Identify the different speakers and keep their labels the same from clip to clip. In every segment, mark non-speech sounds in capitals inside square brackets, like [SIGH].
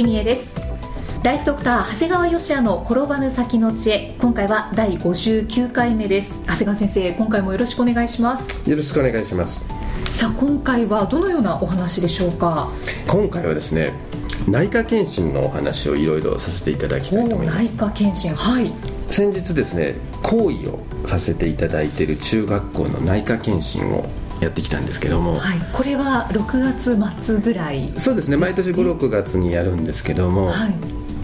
Speaker 1: ちは、生きみえです。ライフドクター長谷川芳也の転ばぬ先の知恵。今回は第59回目です。長谷川先生今回もよろしくお願いします。
Speaker 2: よろしくお願いします。
Speaker 1: さあ今回はどのようなお話でしょうか？
Speaker 2: 今回はですね内科検診のお話をいろいろさせていただきたいと思います。
Speaker 1: 内科検診。はい。
Speaker 2: 先日ですね講義をさせていただいている中学校の内科検診をやってきたんですけども、
Speaker 1: はい、これは6月末ぐらい。
Speaker 2: そうですね毎年56月にやるんですけども、
Speaker 1: はい。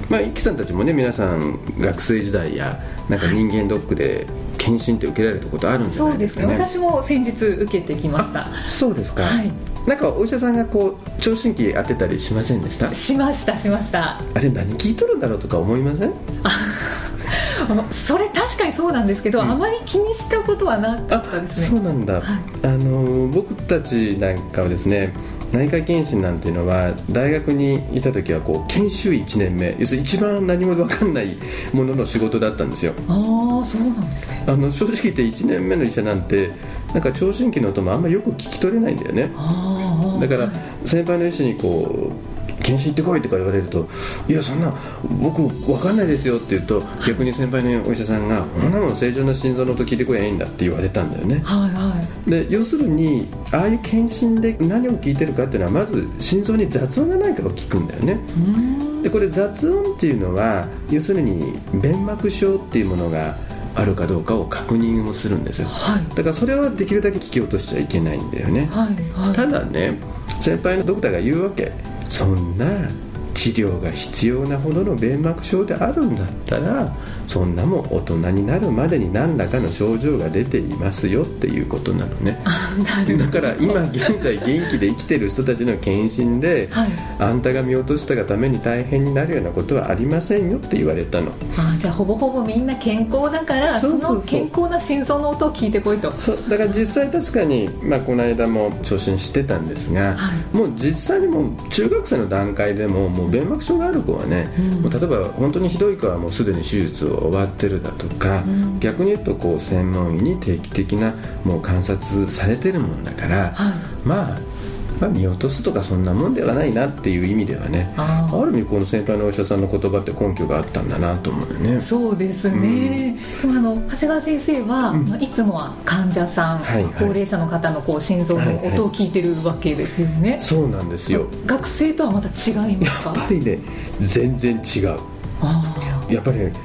Speaker 2: まあ、イキさんたちもね皆さん学生時代やなんか人間ドックで検診って受けられたことあるんじゃ
Speaker 1: そうですね。
Speaker 2: ないですかね。
Speaker 1: 私も先日受けてきました。
Speaker 2: そうですか、
Speaker 1: はい。
Speaker 2: なんかお医者さんがこう聴診器当てたりしませんでした？
Speaker 1: しましたしました。
Speaker 2: あれ何聞いとるんだろうとか思いません？[LAUGHS]
Speaker 1: それ確かにそうなんですけど、
Speaker 2: うん。
Speaker 1: あまり気にしたことはなかったですね。
Speaker 2: そうなんだ、
Speaker 1: はい。
Speaker 2: あの僕たちなんかはですね内科検診なんていうのは大学にいた時はこう研修1年目要するに一番何も分かんないものの仕事だったんですよ。
Speaker 1: ああそうなんですね。
Speaker 2: あの正直言って1年目の医者なんてなんか聴診器の音もあんまよく聞き取れないんだよね。だから
Speaker 1: はい。
Speaker 2: 先輩の医師にこう検診行ってこいとか言われるといやそんな僕分かんないですよって言うと逆に先輩のお医者さんが「こんなもん正常な心臓の音聞いてこいゃいいんだ」って言われたんだよね。
Speaker 1: はいはい。
Speaker 2: で要するにああいう検診で何を聞いてるかっていうのはまず心臓に雑音がないかを聞くんだよね。でこれ雑音っていうのは要するに弁膜症っていうものがあるかどうかを確認をするんですよ。
Speaker 1: はい。
Speaker 2: だからそれはできるだけ聞き落としちゃいけないんだよね。
Speaker 1: はいはい。
Speaker 2: ただね先輩のドクターが言うわけそんな。治療が必要なほどの弁膜症であるんだったらそんなもん大人になるまでに何らかの症状が出ていますよっていうことなのね。
Speaker 1: あなる
Speaker 2: だから今現在元気で生きてる人たちの検診で
Speaker 1: はい。
Speaker 2: あんたが見落としたがために大変になるようなことはありませんよって言われたの。
Speaker 1: あじゃあほぼほぼみんな健康だから
Speaker 2: そうそうそう。
Speaker 1: の健康な心臓の音を聞いてこいと。
Speaker 2: そうだから実際確かに、まあ、この間も聴診してたんですが、
Speaker 1: は
Speaker 2: もう実際にもう中学生の段階でももう弁膜症がある子はね、
Speaker 1: うん。
Speaker 2: もう例えば本当にひどい子はもうすでに手術を終わってるだとか、
Speaker 1: うん。
Speaker 2: 逆に言うとこう専門医に定期的なもう観察されてるもんだから、
Speaker 1: はい。
Speaker 2: まあまあ見落とすとかそんなもんではないなっていう意味ではね
Speaker 1: あ
Speaker 2: る意味この先輩のお医者さんの言葉って根拠があったんだなと思うよね。
Speaker 1: そうですね、でもあの長谷川先生は、
Speaker 2: うん。
Speaker 1: まあ、いつもは患者さん、
Speaker 2: はいはい。
Speaker 1: 高齢者の方のこう心臓の音を聞いてるわけですよね、
Speaker 2: そうなんですよ。
Speaker 1: 学生とはまた違いますか？
Speaker 2: やっぱりね全然違う。
Speaker 1: あ
Speaker 2: やっぱりねこ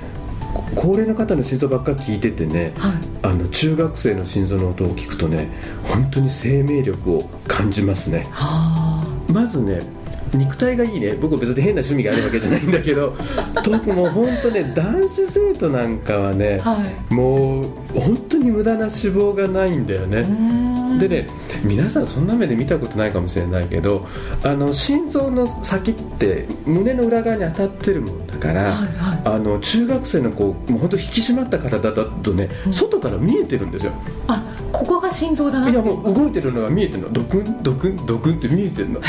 Speaker 2: 高齢の方の心臓ばっかり聞いててね
Speaker 1: ーはい。
Speaker 2: あの中学生の心臓の音を聞くとね本当に生命力を感じますね。
Speaker 1: は
Speaker 2: まずね肉体がいいね。僕は別に変な趣味があるわけじゃないんだけど。[LAUGHS] 特もう本当ね男子生徒なんかはね
Speaker 1: あはい。
Speaker 2: もう本当に無駄な脂肪がないんだよね、でね皆さんそんな目で見たことないかもしれないけどあの心臓の先って胸の裏側に当たってるもんだから、
Speaker 1: はいはい。
Speaker 2: あの中学生の子もう本当引き締まった体だとね、
Speaker 1: うん。
Speaker 2: 外から見えてるんですよ。
Speaker 1: あここが心臓だない
Speaker 2: やもう動いてるのが見えてるの。ドクンドクンドクンって見えてるの。
Speaker 1: へ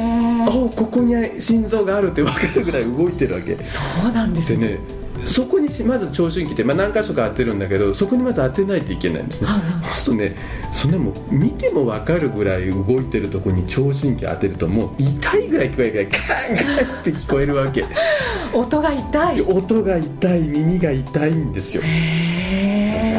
Speaker 1: え
Speaker 2: あここに心臓があるって分かるぐらい動いてるわけ。
Speaker 1: そうなんですね。
Speaker 2: でねそこにまず聴診器って、まあ、何箇所か当てるんだけどそこにまず当てないといけないんですね、
Speaker 1: はいはい。
Speaker 2: そうするとねそんなもう見ても分かるぐらい動いてるとこに聴診器当てるともう痛いぐらい聞こえるぐらいカーンカーンって聞こえるわけ。[LAUGHS]
Speaker 1: 音が痛い。
Speaker 2: 音が痛い耳が痛いんですよ。
Speaker 1: へえ
Speaker 2: だ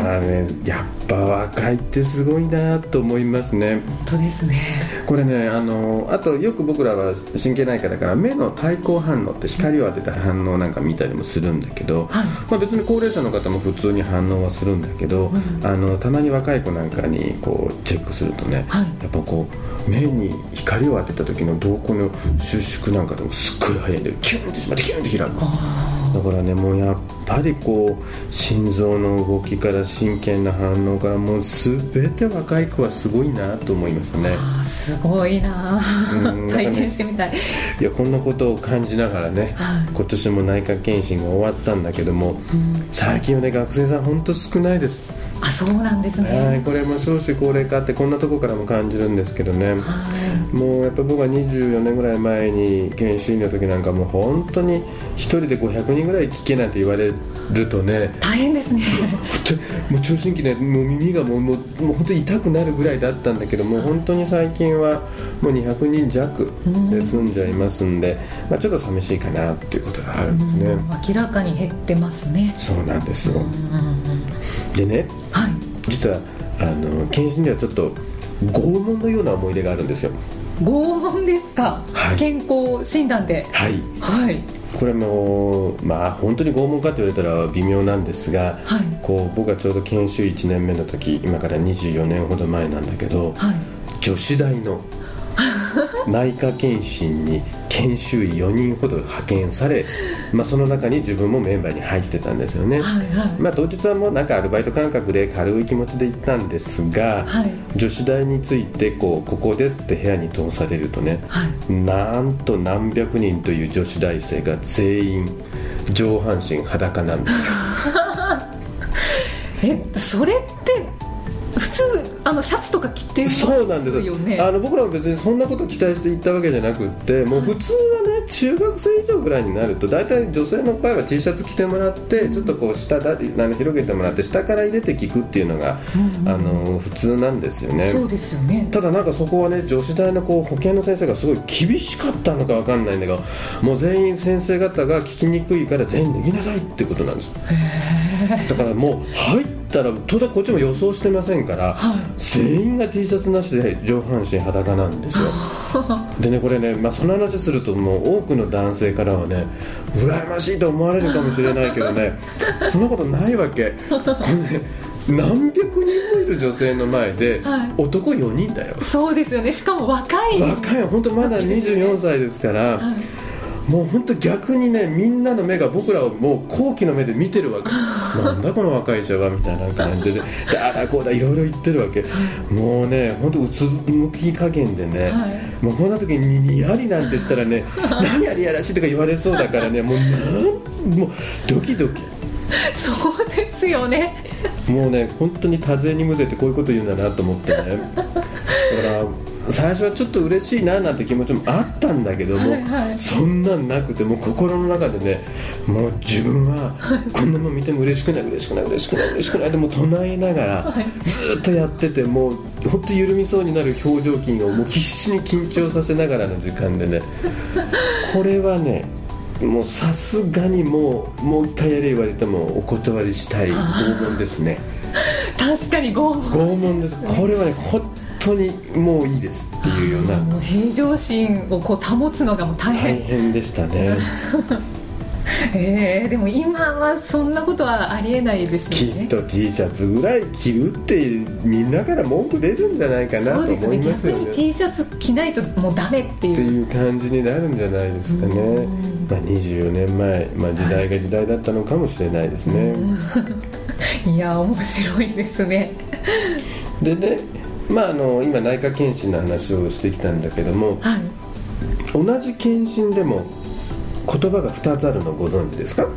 Speaker 2: からねやっぱ若いってすごいなと思いますね。
Speaker 1: 本当ですね。
Speaker 2: これねあのあとよく僕らは神経内科だから目の対抗反応って光を当てた反応なんか見たりもするんだけど、
Speaker 1: はい。
Speaker 2: まあ、別に高齢者の方も普通に反応はするんだけど、
Speaker 1: うん
Speaker 2: あのたまに若い子なんかにこうチェックするとね、
Speaker 1: はい。
Speaker 2: やっぱこう目に光を当てた時の瞳孔の収縮なんかでもすっごい早いんでキュンってしまってキュンって開く
Speaker 1: あ
Speaker 2: だからねもうやっぱりこう心臓の動きから真剣な反応からもう全て若い子はすごいなと思いますね。
Speaker 1: あすごいな、うん、[LAUGHS] 体験してみたい、
Speaker 2: いやこんなことを感じながらね、はい、今年も内科検診が終わったんだけども、うん、最近はね学生さん本当少ないです
Speaker 1: あそうなんですね、
Speaker 2: はい、これも少子高齢化ってこんなとこからも感じるんですけどね、はい、もうやっぱ僕は24年ぐらい前に研修医の時なんかもう本当に1人で500人ぐらい聞けなんて言われるとね。
Speaker 1: 大変ですね。
Speaker 2: もう聴診器ねもう耳がもうもうもう本当に痛くなるぐらいだったんだけどもう本当に最近はもう200人弱で済んじゃいますんで、んまあ、ちょっと寂しいかなっていうことがあるんですね。
Speaker 1: 明らかに減ってますね。
Speaker 2: そうなんですよでね、はい、実はあの検診ではちょっと拷問のような思い出があるんですよ。
Speaker 1: 拷問ですか、はい、健康診断で。
Speaker 2: はい、はい、これもまあ本当に拷問かと言われたら微妙なんですが、はい、こう僕がちょうど研修1年目の時今から24年ほど前なんだけど、はい、女子大の内科検診に研修医4人ほど派遣され、まあ、その中に自分もメンバーに入ってたんですよね、はいはい、まあ、当日はもうなんかアルバイト感覚で軽い気持ちで行ったんですが、はい、女子大についてこうここですって部屋に通されるとね、はい、なんと何百人という女子大生が全員上半身裸なんですよ。[LAUGHS]
Speaker 1: えそれって普通あのシャツとか着てます
Speaker 2: よねそうなんですあの僕らは別にそんなこと期待して行ったわけじゃなくってもう普通はね中学生以上ぐらいになると大体女性の場合は T シャツ着てもらってちょっとこう下だあの広げてもらって下から入れて聞くっていうのが、うんうん、あの普通なんですよね。
Speaker 1: そうですよね。
Speaker 2: ただなんかそこはね女子大のこう保健の先生がすごい厳しかったのか分かんないんだけどもう全員先生方が聞きにくいから全員脱ぎなさいってことなんですだからもう入ったら当然こっちも予想してませんから、はい、全員が T シャツなしで上半身裸なんですよ。[LAUGHS] でねこれね、まあ、その話するともう多くの男性からはね羨ましいと思われるかもしれないけどね [LAUGHS] そんなことないわけ。これね何百人もいる女性の前で、はい、男4人だよ。
Speaker 1: そうですよね。しかも若い。
Speaker 2: 若い。本当まだ24歳ですから、はいもう本当逆にねみんなの目が僕らをもう好奇の目で見てるわけ。[LAUGHS] なんだこの若い人はみたいな感じで。であだこうだいろいろ言ってるわけ。もうね本当うつむき加減でね、はい、もうこんな時ににやりなんてしたらね [LAUGHS] 何やりやらしいとか言われそうだからねもうもうドキドキ。[LAUGHS]
Speaker 1: そうですよね。
Speaker 2: もうね本当に多勢にむぜてこういうこと言うんだなと思ってね。だから最初はちょっと嬉しいななんて気持ちもあったんだけども、はいはい、そんなんなくても心の中でねもう自分はこんなもん見ても嬉しくない嬉しくない嬉しくない嬉しくない。でも唱えながらずっとやっててもう本当緩みそうになる表情筋をもう必死に緊張させながらの時間でねこれはねもうさすがにもうもう一回やれ言われてもお断りしたい拷問ですね。[LAUGHS]
Speaker 1: 確かに拷問。
Speaker 2: 拷問です。これはね本当にもういいですっていうような。もう
Speaker 1: 平常心をこう保つのがもう大変。
Speaker 2: 大変でしたね。[LAUGHS]
Speaker 1: えー、でも今はそんなことはありえないでしょう
Speaker 2: ね。きっと T シャツぐらい着るってみんなから文句出るんじゃないかなと思いますよね。逆
Speaker 1: に T シャツ着ないともうダメっていう。って
Speaker 2: いう感じになるんじゃないですかね、まあ、24年前、まあ、時代が時代だったのかもしれないですね、[LAUGHS]
Speaker 1: いや面白いですね。
Speaker 2: でねまあ、あの今内科検診の話をしてきたんだけども、はい、同じ検診でも言葉が2つあるのご存知ですか？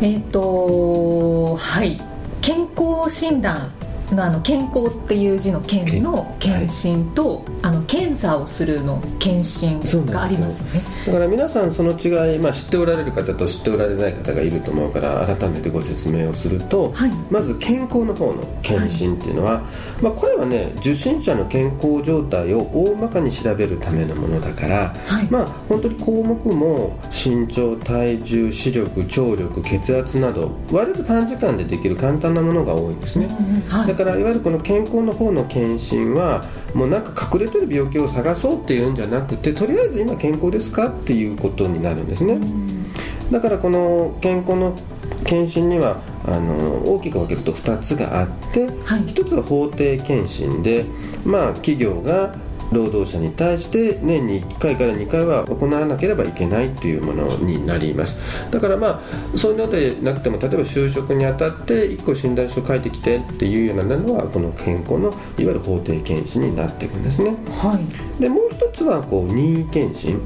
Speaker 1: えっ、ー、とはい。健康診断のあの健康っていう字の健の検診と、はい、あの検査をするの検診がありますね。
Speaker 2: だから皆さんその違い、まあ、知っておられる方と知っておられない方がいると思うから改めてご説明をすると、はい、まず健康の方の検診っていうのは、はい、まあ、これはね受診者の健康状態を大まかに調べるためのものだから、まあ本当に項目も身長体重視力聴力血圧など割と短時間でできる簡単なものが多いんですね、うんうんからいわゆるこの健康の方の検診はもうなんか隠れてる病気を探そうっていうんじゃなくてとりあえず今健康ですかっていうことになるんですね。だからこの健康の検診にはあの大きく分けると2つがあって、はい、1つは法定検診で、まあ、企業が労働者に対して年に1回から2回は行わなければいけないというものになります。だからまあそういうのでなくても例えば就職にあたって1個診断書書いてきてっていうようなのはこの健康のいわゆる法定検診になっていくんですね、
Speaker 1: はい、
Speaker 2: でもう一つはこう任意検診。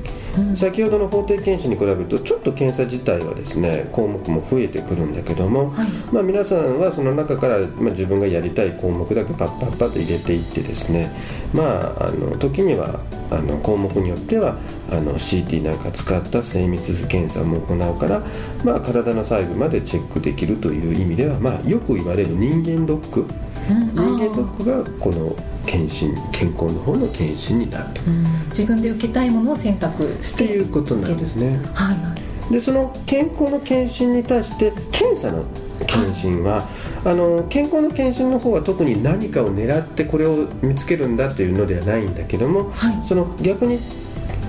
Speaker 2: 先ほどの法定検診に比べるとちょっと検査自体はですね項目も増えてくるんだけども、はい、まあ、皆さんはその中から、まあ、自分がやりたい項目だけパッパッパッと入れていってですねまああの時にはあの項目によってはあの CT なんか使った精密図検査も行うから、まあ、体の細部までチェックできるという意味では、まあ、よく言われる人間ドック、うん、人間ドックがこの検診健康の方の検診になってくる、
Speaker 1: 自分で受けたいものを選択して
Speaker 2: っていうことなんですね。
Speaker 1: はいはい。
Speaker 2: でその健康の検診に対して検査の検診は、あの健康の検診の方は特に何かを狙ってこれを見つけるんだというのではないんだけども、はい、その逆に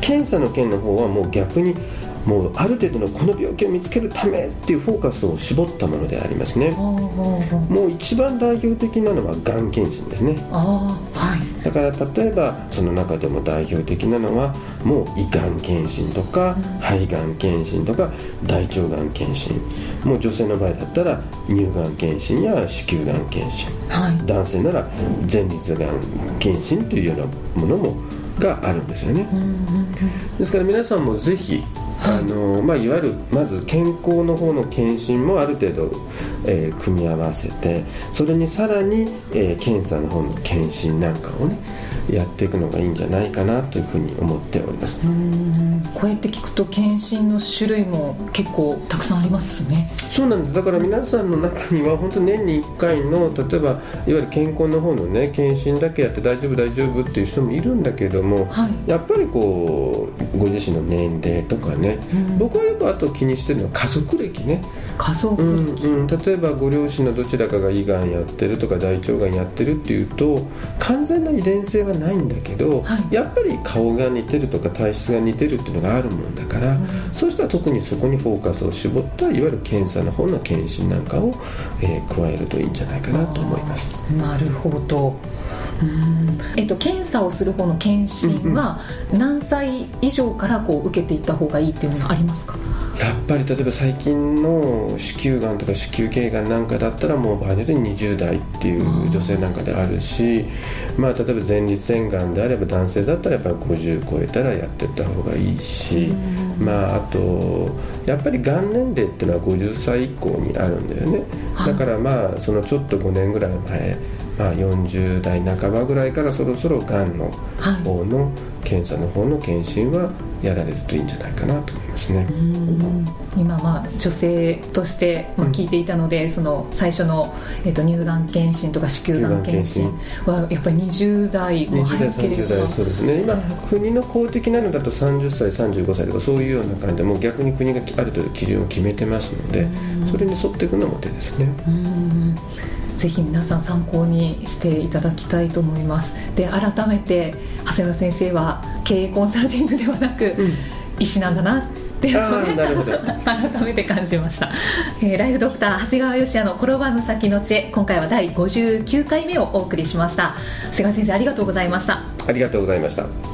Speaker 2: 検査の件の方はもう逆にもうある程度のこの病気を見つけるためっていうフォーカスを絞ったものでありますね。もう一番代表的なのはがん検診ですね。
Speaker 1: はい、
Speaker 2: だから例えばその中でも代表的なのはもう胃がん検診とか、肺がん検診とか大腸がん検診。もう女性の場合だったら乳がん検診や子宮がん検診、はい、男性なら前立がん検診というようなものもがあるんですよね、ですから皆さんもぜひあのまあ、いわゆるまず健康の方の検診もある程度、えー、組み合わせてそれにさらに、えー、検査の方の検診なんかをねやっていくのがいいんじゃないかなというふうに思っております。
Speaker 1: こうやって聞くと検診の種類も結構たくさんありますね。
Speaker 2: そうなんです。だから皆さんの中には本当年に1回の例えばいわゆる健康の方のね検診だけやって大丈夫大丈夫っていう人もいるんだけども、はい、やっぱりこうご自身の年齢とかね、うん、僕はあと気にしてるのは家族歴ね。
Speaker 1: 家族歴、
Speaker 2: うんうん、例えばご両親のどちらかが胃がんやってるとか大腸がんやってるっていうと完全な遺伝性はないんだけど、はい、やっぱり顔が似てるとか体質が似てるっていうのがあるもんだから、うん、そうしたら特にそこにフォーカスを絞ったいわゆる検査の方の検診なんかを、えー、加えるといいんじゃないかなと思います。
Speaker 1: なるほどえっと、検査をする方の検診は何歳以上からこう受けていった方がいいっていうのはありますか、
Speaker 2: やっぱり例えば最近の子宮がんとか子宮頸がんなんかだったらもう場合によって20代っていう女性なんかであるしまあ例えば前立腺がんであれば男性だったらやっぱり50超えたらやっていった方がいいしまああとやっぱりがん年齢っていうのは50歳以降にあるんだよね。だからまあそのちょっと5年ぐらい前まあ、40代半ばぐらいからそろそろがんの方の検査の方の検診はやられるといいんじゃないかなと思いますね。
Speaker 1: 今まあ女性としてまあ聞いていたので、うん、その最初のえっと乳がん検診とか子宮がん検診はやっぱり20代
Speaker 2: も早ければ20代30代そうですね。今国の公的なのだと30歳35歳とかそういうような感じでもう逆に国がある程度基準を決めてますのでそれに沿っていくのも手ですね。
Speaker 1: ぜひ皆さん参考にしていただきたいと思います。で改めて長谷川先生は経営コンサルティングではなく、うん、医師なんだなっていうのを、[LAUGHS] ね、改めて感じました、えー、ライフドクター長谷川芳也の転ばぬ先の知恵今回は第59回目をお送りしました。長谷川先生ありがとうございました。
Speaker 2: ありがとうございました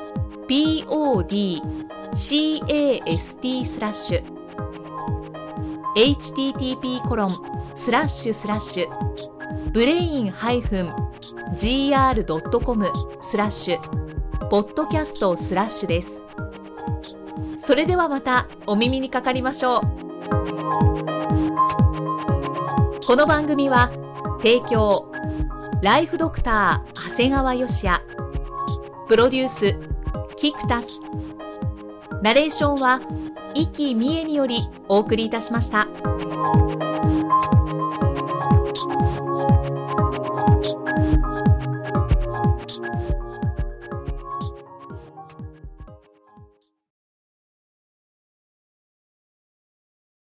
Speaker 1: podcast スラッシュ http コロンスラッシュスラッシュブレインハイフン -gr.com スラッシュポッドキャストスラッシュですそれではまたお耳にかかりましょう。この番組は提供ライフドクター長谷川芳也。プロデュースキクタスナレーションは生きみえによりお送りいたしました。